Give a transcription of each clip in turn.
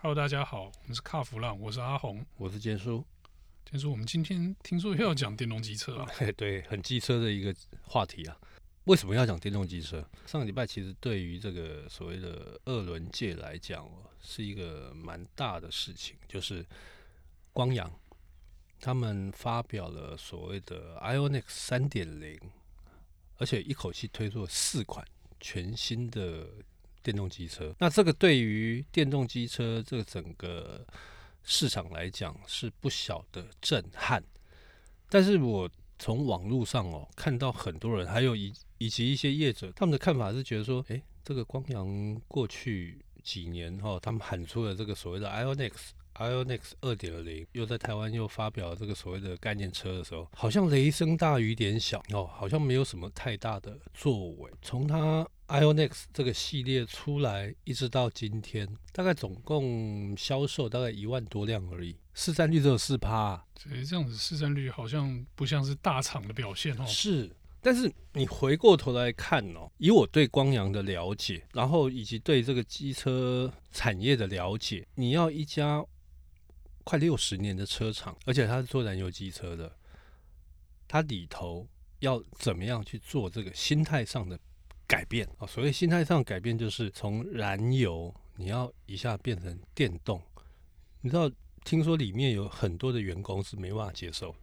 Hello，大家好，我们是卡弗浪，我是阿红，我是坚叔。坚叔，我们今天听说又要讲电动机车啊？对，很机车的一个话题啊。为什么要讲电动机车？上个礼拜其实对于这个所谓的二轮界来讲，是一个蛮大的事情，就是光阳他们发表了所谓的 IONIQ 三点零，而且一口气推出了四款全新的。电动机车，那这个对于电动机车这个整个市场来讲是不小的震撼。但是我从网络上哦看到很多人，还有以以及一些业者，他们的看法是觉得说，诶，这个光阳过去几年哈，他们喊出了这个所谓的 IONX。IONIQ 二点零又在台湾又发表了这个所谓的概念车的时候，好像雷声大雨点小哦，好像没有什么太大的作为。从它 IONIX 这个系列出来一直到今天，大概总共销售大概一万多辆而已，市占率只有四趴。所以这样子市占率好像不像是大厂的表现哦。是，但是你回过头来看哦，以我对光阳的了解，然后以及对这个机车产业的了解，你要一家。快六十年的车厂，而且它是做燃油机车的，它里头要怎么样去做这个心态上的改变啊？所谓心态上改变，就是从燃油你要一下变成电动。你知道，听说里面有很多的员工是没办法接受，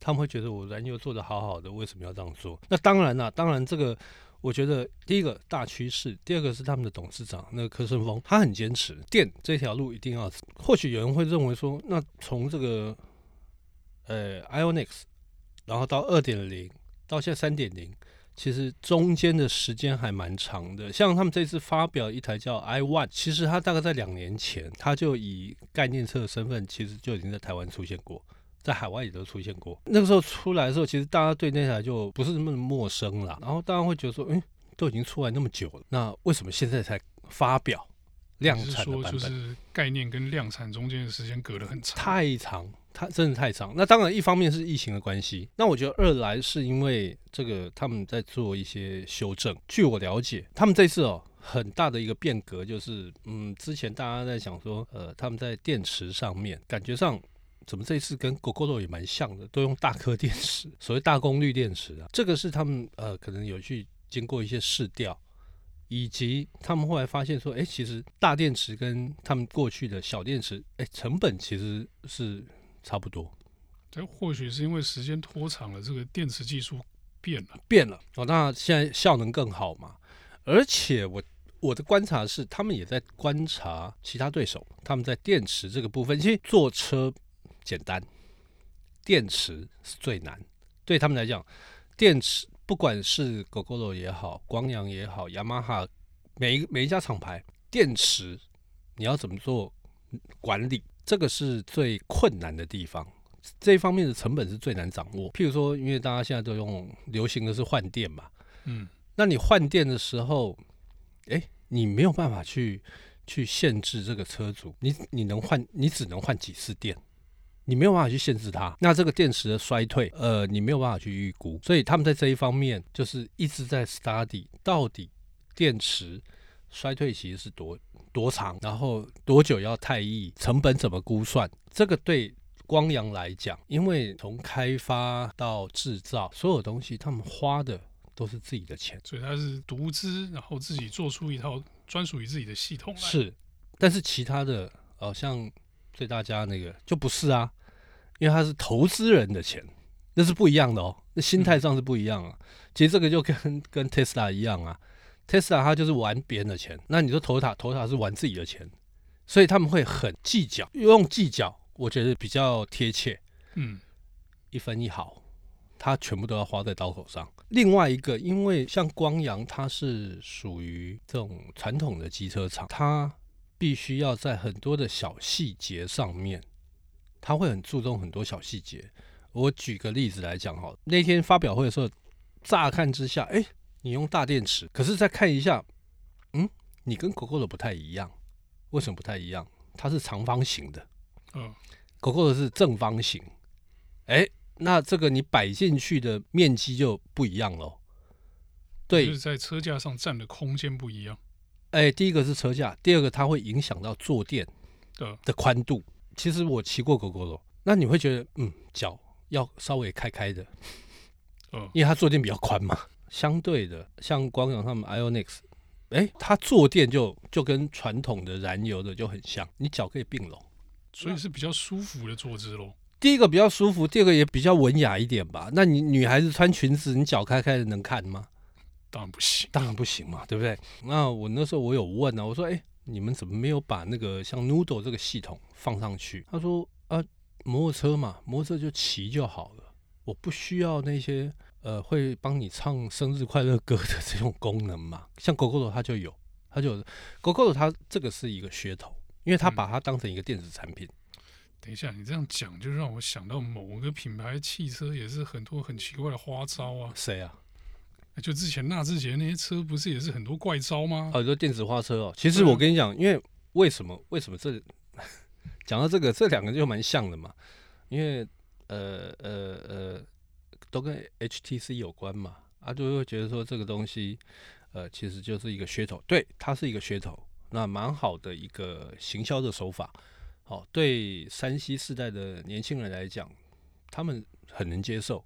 他们会觉得我燃油做得好好的，为什么要这样做？那当然了，当然这个。我觉得第一个大趋势，第二个是他们的董事长那个柯胜峰，他很坚持电这条路一定要。或许有人会认为说，那从这个呃 Ionix，然后到二点零，到现在三点零，其实中间的时间还蛮长的。像他们这次发表一台叫 i-ONE，其实它大概在两年前，它就以概念车的身份，其实就已经在台湾出现过。在海外也都出现过。那个时候出来的时候，其实大家对那台就不是那么陌生了。然后大家会觉得说，诶，都已经出来那么久了，那为什么现在才发表量产的版本？就是概念跟量产中间的时间隔得很长，太长，它真的太长。那当然，一方面是疫情的关系，那我觉得二来是因为这个他们在做一些修正。据我了解，他们这次哦很大的一个变革就是，嗯，之前大家在想说，呃，他们在电池上面感觉上。怎么这次跟 Gogoro 也蛮像的，都用大颗电池，所谓大功率电池啊，这个是他们呃可能有去经过一些试调，以及他们后来发现说，哎，其实大电池跟他们过去的小电池，哎，成本其实是差不多。这或许是因为时间拖长了，这个电池技术变了，变了哦，那现在效能更好嘛。而且我我的观察是，他们也在观察其他对手，他们在电池这个部分，其实坐车。简单，电池是最难。对他们来讲，电池不管是 Gogoro 也好，光阳也好，雅马哈每一每一家厂牌，电池你要怎么做管理，这个是最困难的地方。这一方面的成本是最难掌握。譬如说，因为大家现在都用流行的是换电嘛，嗯，那你换电的时候，诶，你没有办法去去限制这个车主，你你能换，你只能换几次电。你没有办法去限制它，那这个电池的衰退，呃，你没有办法去预估，所以他们在这一方面就是一直在 study 到底电池衰退期是多多长，然后多久要退役，成本怎么估算？这个对光阳来讲，因为从开发到制造所有东西，他们花的都是自己的钱，所以他是独资，然后自己做出一套专属于自己的系统来。是，但是其他的，呃，像。最大家那个就不是啊，因为他是投资人的钱，那是不一样的哦，那心态上是不一样啊。其实这个就跟跟 Tesla 一样啊，，Tesla 他就是玩别人的钱，那你说投塔投塔是玩自己的钱，所以他们会很计较，用计较我觉得比较贴切，嗯，一分一毫，他全部都要花在刀口上。另外一个，因为像光阳，它是属于这种传统的机车厂，它。必须要在很多的小细节上面，他会很注重很多小细节。我举个例子来讲哈，那天发表会的时候，乍看之下，哎，你用大电池，可是再看一下，嗯，你跟 Gogoro 不太一样。为什么不太一样？它是长方形的，嗯，Gogoro 是正方形。哎，那这个你摆进去的面积就不一样喽。对，就是在车架上占的空间不一样。哎，第一个是车架，第二个它会影响到坐垫的宽度。其实我骑过 Gogoro，那你会觉得，嗯，脚要稍微开开的，嗯，因为它坐垫比较宽嘛。相对的，像光阳他们 Ionix，哎，它坐垫就就跟传统的燃油的就很像，你脚可以并拢，所以是比较舒服的坐姿喽。第一个比较舒服，第二个也比较文雅一点吧。那你女孩子穿裙子，你脚开开的能看吗？当然不行，当然不行嘛，对不对？那我那时候我有问呢、啊，我说，哎。你们怎么没有把那个像 Noodle 这个系统放上去？他说啊，摩托车嘛，摩托车就骑就好了，我不需要那些呃会帮你唱生日快乐歌的这种功能嘛。像 Gogoro 它就有，它就有 Gogoro 它这个是一个噱头，因为它把它当成一个电子产品。嗯、等一下，你这样讲就让我想到某个品牌汽车也是很多很奇怪的花招啊。谁啊？就之前纳智捷那些车不是也是很多怪招吗？哦，就电子花车哦。其实我跟你讲，因为为什么为什么这 讲到这个，这两个就蛮像的嘛。因为呃呃呃，都跟 HTC 有关嘛，啊，就会觉得说这个东西呃其实就是一个噱头，对，它是一个噱头，那蛮好的一个行销的手法。好，哦，对山西世代的年轻人来讲，他们很能接受。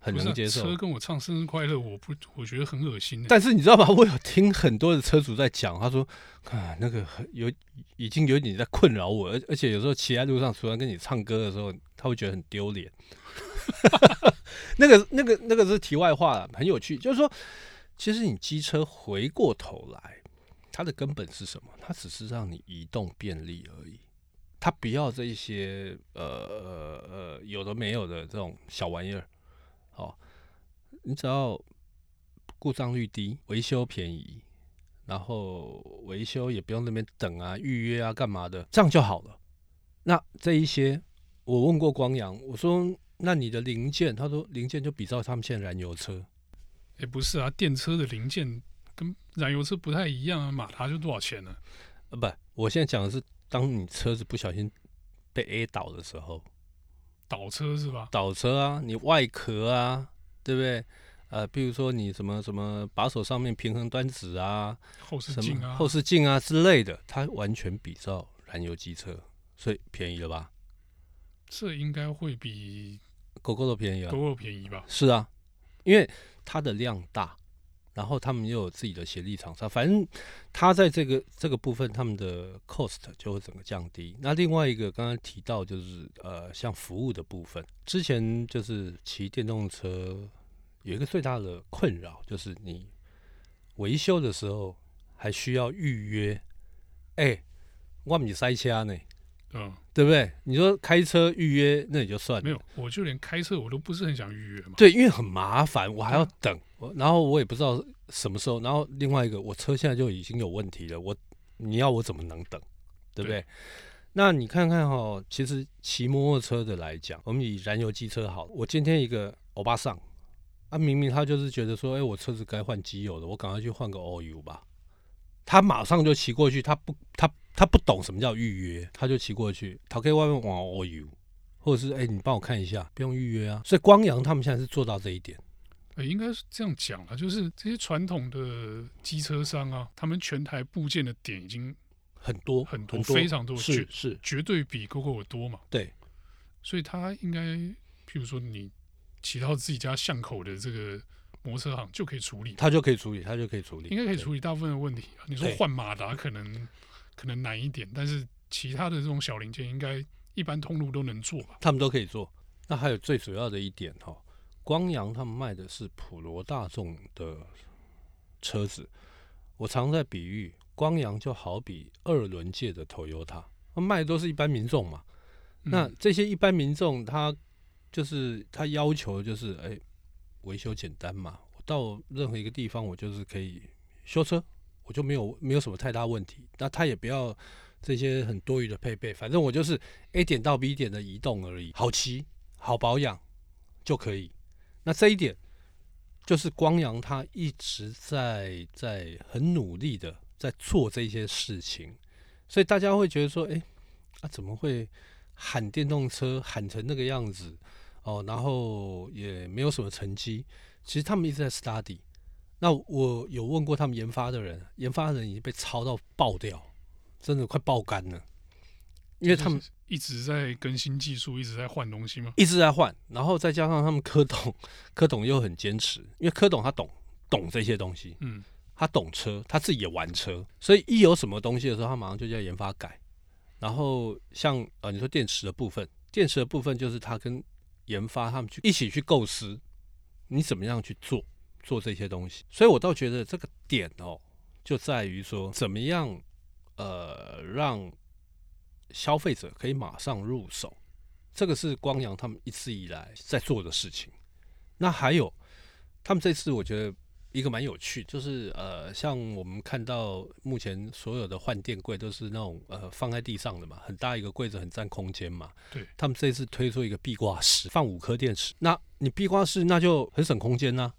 很能接受。车跟我唱生日快乐，我不，我觉得很恶心。但是你知道吗？我有听很多的车主在讲，他说啊，那个有已经有点在困扰我，而而且有时候骑在路上，突然跟你唱歌的时候，他会觉得很丢脸。那个、那个、那个是题外话了，很有趣。就是说，其实你机车回过头来，它的根本是什么？它只是让你移动便利而已。它不要这一些呃呃呃有的没有的这种小玩意儿。哦，你只要故障率低，维修便宜，然后维修也不用那边等啊、预约啊、干嘛的，这样就好了。那这一些，我问过光阳，我说那你的零件，他说零件就比照他们现在燃油车。哎，不是啊，电车的零件跟燃油车不太一样啊，马达就多少钱呢？呃，不，我现在讲的是，当你车子不小心被 A 倒的时候。倒车是吧？倒车啊，你外壳啊，对不对？呃，比如说你什么什么把手上面平衡端子啊，后视镜啊，后视镜啊之类的，它完全比照燃油机车，所以便宜了吧？这应该会比 Gogoro 便宜啊，Gogoro 便宜吧？是啊，因为它的量大。然后他们又有自己的协力厂商，反正他在这个这个部分，他们的 cost 就会整个降低。那另外一个刚刚提到就是呃，像服务的部分，之前就是骑电动车有一个最大的困扰，就是你维修的时候还需要预约。哎，我们塞车呢。嗯，对不对？你说开车预约那也就算了，没有，我就连开车我都不是很想预约嘛。对，因为很麻烦，我还要等，嗯、然后我也不知道什么时候。然后另外一个，我车现在就已经有问题了，我你要我怎么能等？对不对？对，那你看看哈，其实骑摩托车的来讲，我们以燃油机车好，我今天一个欧巴桑，啊，明明他就是觉得说，哎，我车子该换机油了，我赶快去换个 all u 吧。他马上就骑过去，他不，他他不懂什么叫预约，他就骑过去，他可以外面往 all you，或者是哎、欸，你帮我看一下，不用预约啊。所以光阳他们现在是做到这一点。应该是这样讲啊，就是这些传统的机车商啊，他们全台部件的点已经很多很多，非常多，是是绝对比 Gogoro 多嘛。对，所以他应该，譬如说你骑到自己家巷口的这个。摩托车行就可以处理，他就可以处理，他就可以处理，应该可以处理大部分的问题。你说换马达可能可能难一点，但是其他的这种小零件应该一般通路都能做吧？他们都可以做。那还有最主要的一点哈，光阳他们卖的是普罗大众的车子。我常在比喻，光阳就好比二轮界的 Toyota，他卖的都是一般民众嘛。那这些一般民众，他就是他要求就是哎。欸维修简单嘛，我到任何一个地方，我就是可以修车，我就没有没有什么太大问题。那他也不要这些很多余的配备，反正我就是 A 点到 B 点的移动而已，好骑好保养就可以。那这一点就是光阳他一直在在很努力的在做这些事情，所以大家会觉得说，哎，啊怎么会喊电动车喊成那个样子？哦，然后也没有什么成绩。其实他们一直在 study，那我有问过他们研发的人，研发的人已经被抄到爆掉，真的快爆肝了，因为他们一直在更新技术，一直在换东西吗？一直在换，然后再加上他们柯董，柯董又很坚持，因为柯董他懂懂这些东西，嗯，他懂车，他自己也玩车，所以一有什么东西的时候，他马上就叫研发改。然后像呃，你说电池的部分，电池的部分就是他跟研发他们去一起去构思，你怎么样去做。做这些东西，所以我倒觉得这个点哦，就在于说怎么样，呃，让消费者可以马上入手，这个是光阳他们一直以来在做的事情。那还有，他们这次我觉得一个蛮有趣，就是呃，像我们看到目前所有的换电柜都是那种呃放在地上的嘛，很大一个柜子，很占空间嘛。对，他们这次推出一个壁挂式，放五颗电池，那你壁挂式那就很省空间呐。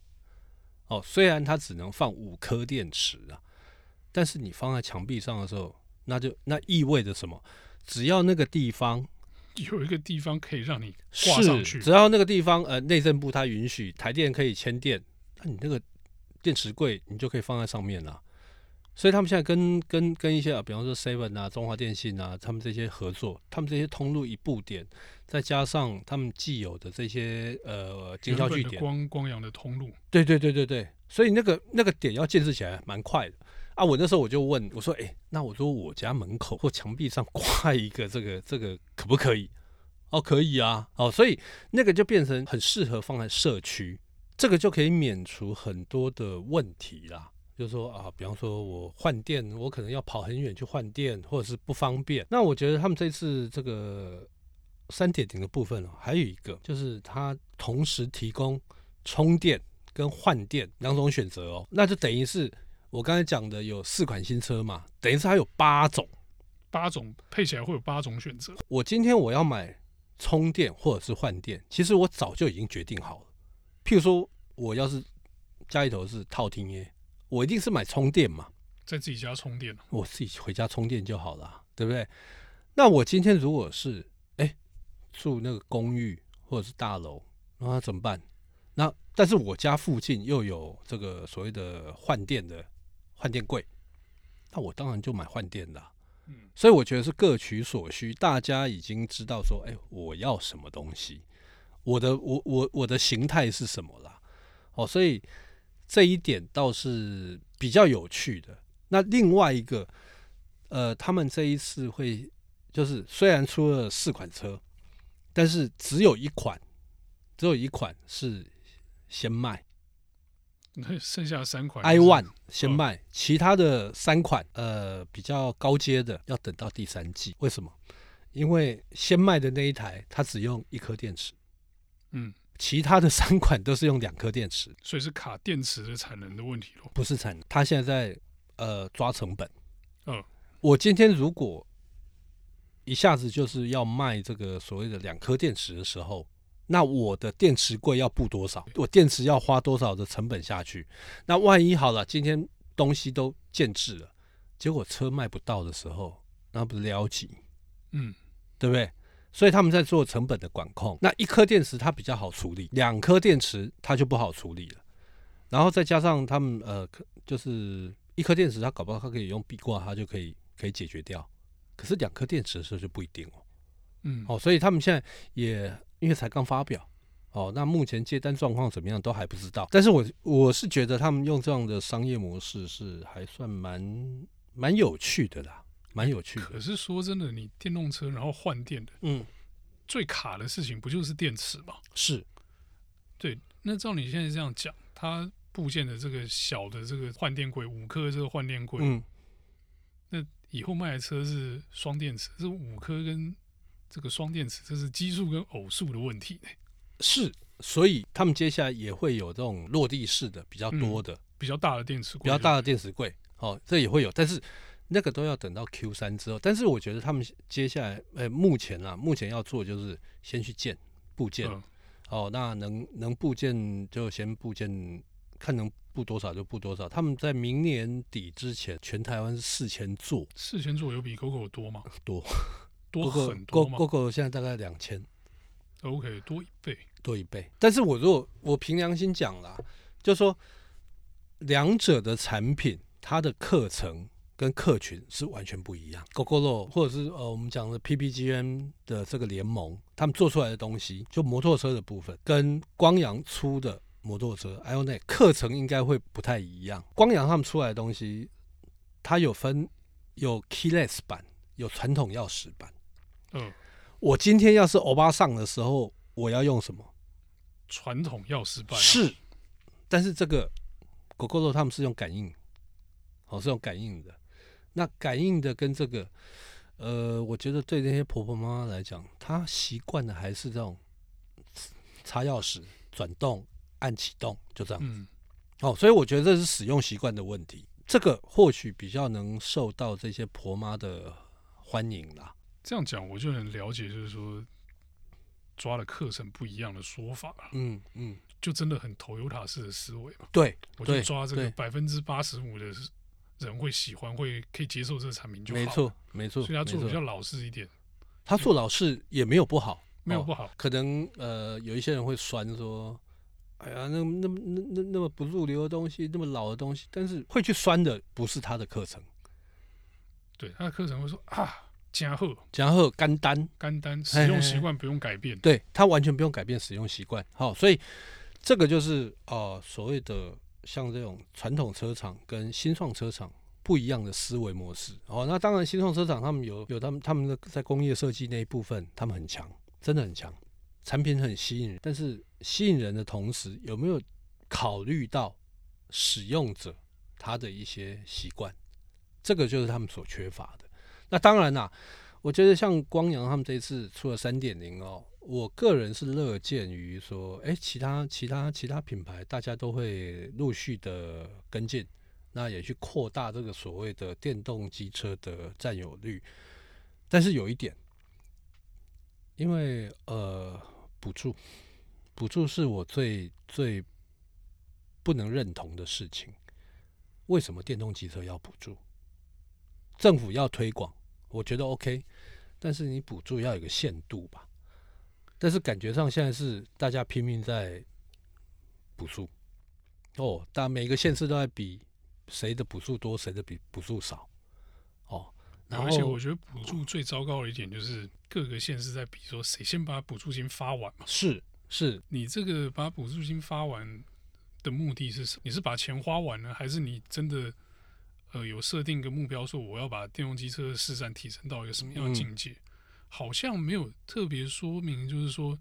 哦，虽然它只能放五颗电池啊，但是你放在墙壁上的时候，那就那意味着什么？只要那个地方 有一个地方可以让你挂上去，只要那个地方呃内政部它允许台电可以牵电，那你那个电池柜你就可以放在上面了。所以他们现在跟跟跟一些啊，比方说 Seven 啊、中华电信啊，他们这些合作，他们这些通路一布点，再加上他们既有的这些呃经销据点，光光阳的通路，对对对对对，所以那个那个点要建设起来蛮快的啊。我那时候我就问我说，哎、欸，那我说我家门口或墙壁上挂一个这个这个可不可以？哦，可以啊，哦，所以那个就变成很适合放在社区，这个就可以免除很多的问题啦。就是说啊，比方说我换电，我可能要跑很远去换电，或者是不方便。那我觉得他们这次这个三点零的部分哦，还有一个就是它同时提供充电跟换电两种选择哦。那就等于是我刚才讲的有四款新车嘛，等于是它有八种，八种配起来会有八种选择。我今天我要买充电或者是换电，其实我早就已经决定好了。譬如说我要是家里头是套厅耶。我一定是买充电嘛，在自己家充电，我自己回家充电就好了，对不对？那我今天如果是哎住那个公寓或者是大楼，那怎么办？那但是我家附近又有这个所谓的换电的换电柜，那我当然就买换电的啊。嗯，所以我觉得是各取所需，大家已经知道说，哎，我要什么东西，我的我我我的形态是什么啦？哦，所以。这一点倒是比较有趣的。那另外一个，呃，他们这一次会就是虽然出了四款车，但是只有一款，只有一款是先卖，剩下三款 i one 先卖，其他的三款呃比较高阶的要等到第三季。为什么？因为先卖的那一台它只用一颗电池，嗯。其他的三款都是用两颗电池，所以是卡电池的产能的问题咯。不是产能，它现在在呃抓成本。嗯，我今天如果一下子就是要卖这个所谓的两颗电池的时候，那我的电池柜要布多少？我电池要花多少的成本下去？那万一好了，今天东西都建制了，结果车卖不到的时候，那不是了不起？嗯，对不对？所以他们在做成本的管控。那一颗电池它比较好处理，两颗电池它就不好处理了。然后再加上他们呃，就是一颗电池它搞不好它可以用壁挂，它就可以可以解决掉。可是两颗电池的时候就不一定哦。嗯，哦，所以他们现在也因为才刚发表，哦，那目前接单状况怎么样都还不知道。但是我我是觉得他们用这样的商业模式是还算蛮蛮有趣的啦。蛮有趣的，可是说真的，你电动车然后换电的，嗯，最卡的事情不就是电池吗？是，对。那照你现在这样讲，它部件的这个小的这个换电柜，五颗这个换电柜，嗯，那以后卖的车是双电池，这五颗跟这个双电池，这是奇数跟偶数的问题呢？是，所以他们接下来也会有这种落地式的比较多的、嗯、比较大的电池柜，比较大的电池柜，哦，这也会有，但是。那个都要等到 Q 三之后，但是我觉得他们接下来，呃，目前啊，目前要做就是先去建部件，嗯、哦，那能能部件就先部件，看能布多少就布多少。他们在明年底之前，全台湾是四千座，四千座有比 GOGO 多吗？多，多很多吗？GOGO 现在大概两千，OK，多一倍，多一倍。但是我如果我凭良心讲啦，就说两者的产品，它的课程跟客群是完全不一样。Gogoro 或者是呃我们讲的 PPGM 的这个联盟，他们做出来的东西，就摩托车的部分，跟光阳出的摩托车 IONIQ 课程应该会不太一样。光阳他们出来的东西，它有分有 Keyless 版，有传统钥匙版。嗯，我今天要是欧巴上的时候，我要用什么？传统钥匙版是，但是这个 Gogoro 他们是用感应，哦，是用感应的。那感应的跟这个，呃，我觉得对那些婆婆妈妈来讲，她习惯的还是这种插钥匙、转动、按启动，就这样。嗯。哦，所以我觉得这是使用习惯的问题。这个或许比较能受到这些婆妈的欢迎啦。这样讲，我就很了解，就是说。抓的课程不一样的说法，嗯嗯，就真的很 Toyota 式的思维嘛。对，我就抓这个百分之八十五的人会喜欢，会可以接受这个产品就好。没错，没错。所以他做的比较老实一点。他做老实也没有不好，没有不好。可能呃，有一些人会酸说：“哎呀，那那那那那么不入流的东西，那么老的东西。”但是会去酸的不是他的课程，对他的课程会说啊。加贺，加贺，干单，干单，使用习惯不用改变，对，他完全不用改变使用习惯。好，所以这个就是呃所谓的像这种传统车厂跟新创车厂不一样的思维模式。哦，那当然新创车厂他们有有他们他们的在工业设计那一部分他们很强，真的很强，产品很吸引人，但是吸引人的同时有没有考虑到使用者他的一些习惯？这个就是他们所缺乏的。那当然啦，我觉得像光阳他们这一次出了三点零哦，我个人是乐见于说，哎，其他其他其他品牌大家都会陆续的跟进，那也去扩大这个所谓的电动机车的占有率。但是有一点，因为呃，补助，补助是我最最不能认同的事情。为什么电动机车要补助？政府要推广。我觉得 OK，但是你补助要有个限度吧。但是感觉上现在是大家拼命在补数哦，但每个县市都在比谁的补数多，谁的比补数少哦。而且我觉得补助最糟糕的一点就是各个县市在比说谁先把补助金发完嘛。是是，你这个把补助金发完的目的是什么？你是把钱花完了，还是你真的？呃，有设定一个目标，说我要把电动机车的市占提升到一个什么样的境界？嗯、好像没有特别说明，就是说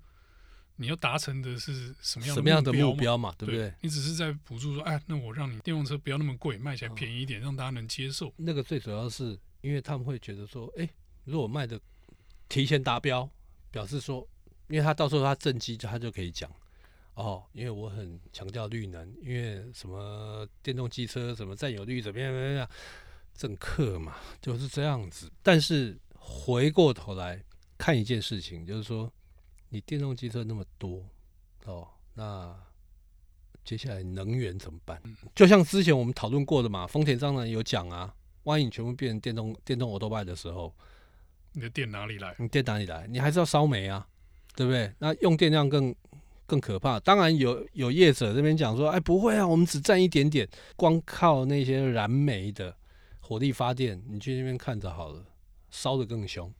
你要达成的是什么样的目标，什么样的目标嘛？对不对？对，你只是在补助说，哎，那我让你电动车不要那么贵，卖起来便宜一点，哦、让大家能接受。那个最主要是因为他们会觉得说，哎，如果卖的提前达标，表示说，因为他到时候他政绩他就可以讲。哦，因为我很强调绿能，因为什么电动机车什么占有率怎么样怎么样，政客嘛就是这样子。但是回过头来看一件事情，就是说你电动机车那么多哦，那接下来能源怎么办？就像之前我们讨论过的嘛，丰田当然有讲啊，万一你全部变成电动电动欧兜拜的时候，你的电哪里来？你电哪里来？你还是要烧煤啊，对不对？那用电量更。更可怕，当然有有业者这边讲说，哎，不会啊，我们只占一点点，光靠那些燃煤的火力发电，你去那边看着好了，烧得更凶。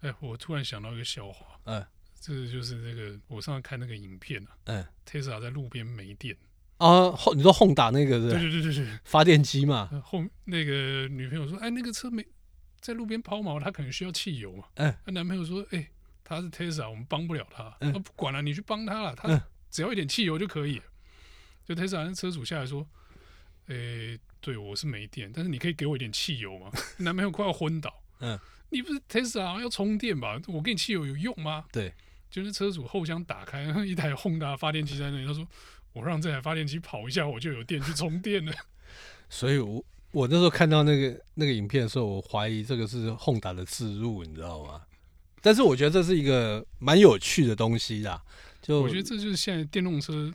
哎，我突然想到一个笑话，嗯，这个就是那个我上次看那个影片啊，嗯，Tesla 在路边没电啊，后你说轰打那个是？对对对对对，发电机嘛。后那个女朋友说，哎，那个车没在路边抛锚，他可能需要汽油嘛。嗯，那男朋友说，哎。他是 Tesla，我们帮不了他。嗯、不管了，你去帮他了，他只要一点汽油就可以。就 Tesla 那车主下来说：“哎、欸，对我是没电，但是你可以给我一点汽油吗？” 男朋友快要昏倒。嗯，你不是 Tesla 要充电吧？我给你汽油有用吗？对，就是车主后箱打开，一台 Honda 发电机在那里。他说：“我让这台发电机跑一下，我就有电去充电了。”所以我，我我那时候看到那个那个影片的时候，我怀疑这个是 Honda 的自入，你知道吗？但是我觉得这是一个蛮有趣的东西啦，就我觉得这就是现在电动车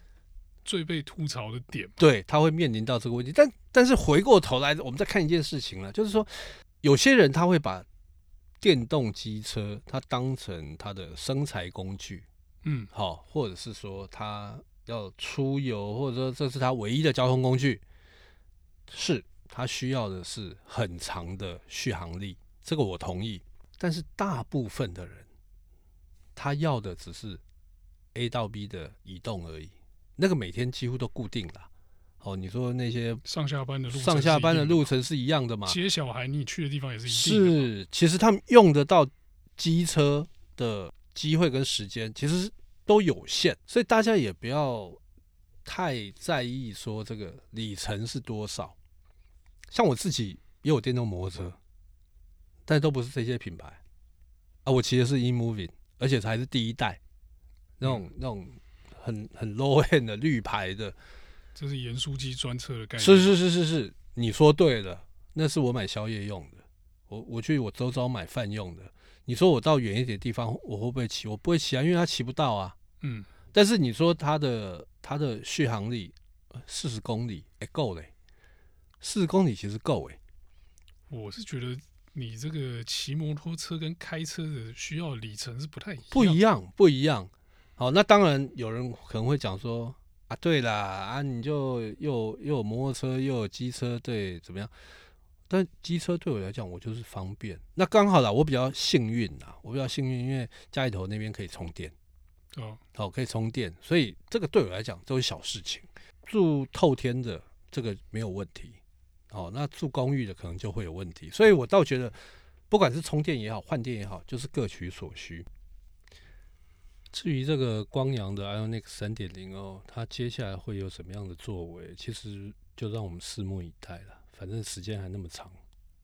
最被吐槽的点。对，它会面临到这个问题。但但是回过头来，我们再看一件事情了，就是说有些人他会把电动机车他当成他的生财工具，嗯，好，或者是说他要出游，或者说这是他唯一的交通工具，是他需要的是很长的续航力，这个我同意。但是大部分的人，他要的只是 A 到 B 的移动而已，那个每天几乎都固定了。哦，你说那些上下班的路上下班的路程是一样的嘛？接小孩你去的地方也是一样。是，其实他们用得到机车的机会跟时间，其实都有限，所以大家也不要太在意说这个里程是多少。像我自己也有电动摩托车，但都不是这些品牌啊。我骑的是 eMoving，而且才是第一代，那种、嗯、那种很很 low end 的绿牌的。这是盐酥鸡专车的概念。是是是是是，你说对了，那是我买宵夜用的，我我去我周遭买饭用的。你说我到远一点的地方，我会不会骑？我不会骑啊，因为它骑不到啊。嗯。但是你说它的它的续航力四十公里，哎够嘞，四十公里其实够哎。我是觉得你这个骑摩托车跟开车的需要里程是不太一样。不一样，不一样。好，那当然有人可能会讲说。啊，对啦，啊，你就又又有摩托车又有机车，对，怎么样？但机车对我来讲，我就是方便。那刚好啦，我比较幸运呐，我比较幸运，因为家里头那边可以充电，哦，好，可以充电，所以这个对我来讲都是小事情。住透天的这个没有问题，哦，那住公寓的可能就会有问题。所以我倒觉得，不管是充电也好，换电也好，就是各取所需。至于这个光阳的 IONIQ 三点零哦，它接下来会有什么样的作为？其实就让我们拭目以待了。反正时间还那么长，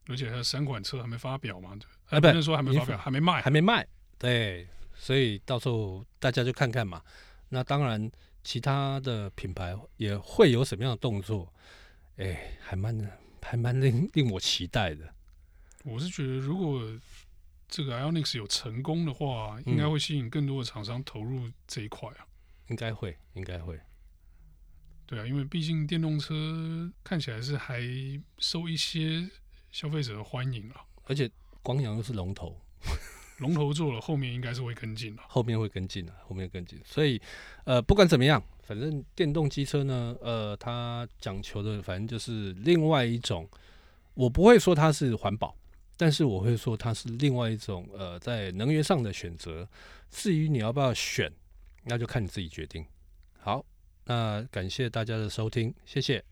而且它三款车还没发表嘛，对，哎，不能说还没发表，还没卖，还没卖。对，所以到时候大家就看看嘛。那当然，其他的品牌也会有什么样的动作？哎，还蛮还蛮令令我期待的。我是觉得如果。这个 IONIX 有成功的话，应该会吸引更多的厂商投入这一块啊。嗯、应该会，应该会。对啊，因为毕竟电动车看起来是还受一些消费者的欢迎啊。而且光阳又是龙头，龙头做了，后面应该是会跟进的。后面会跟进的，后面跟进。所以，呃，不管怎么样，反正电动机车呢，呃，它讲求的反正就是另外一种，我不会说它是环保。但是我会说，它是另外一种呃，在能源上的选择。至于你要不要选，那就看你自己决定。好，那感谢大家的收听，谢谢。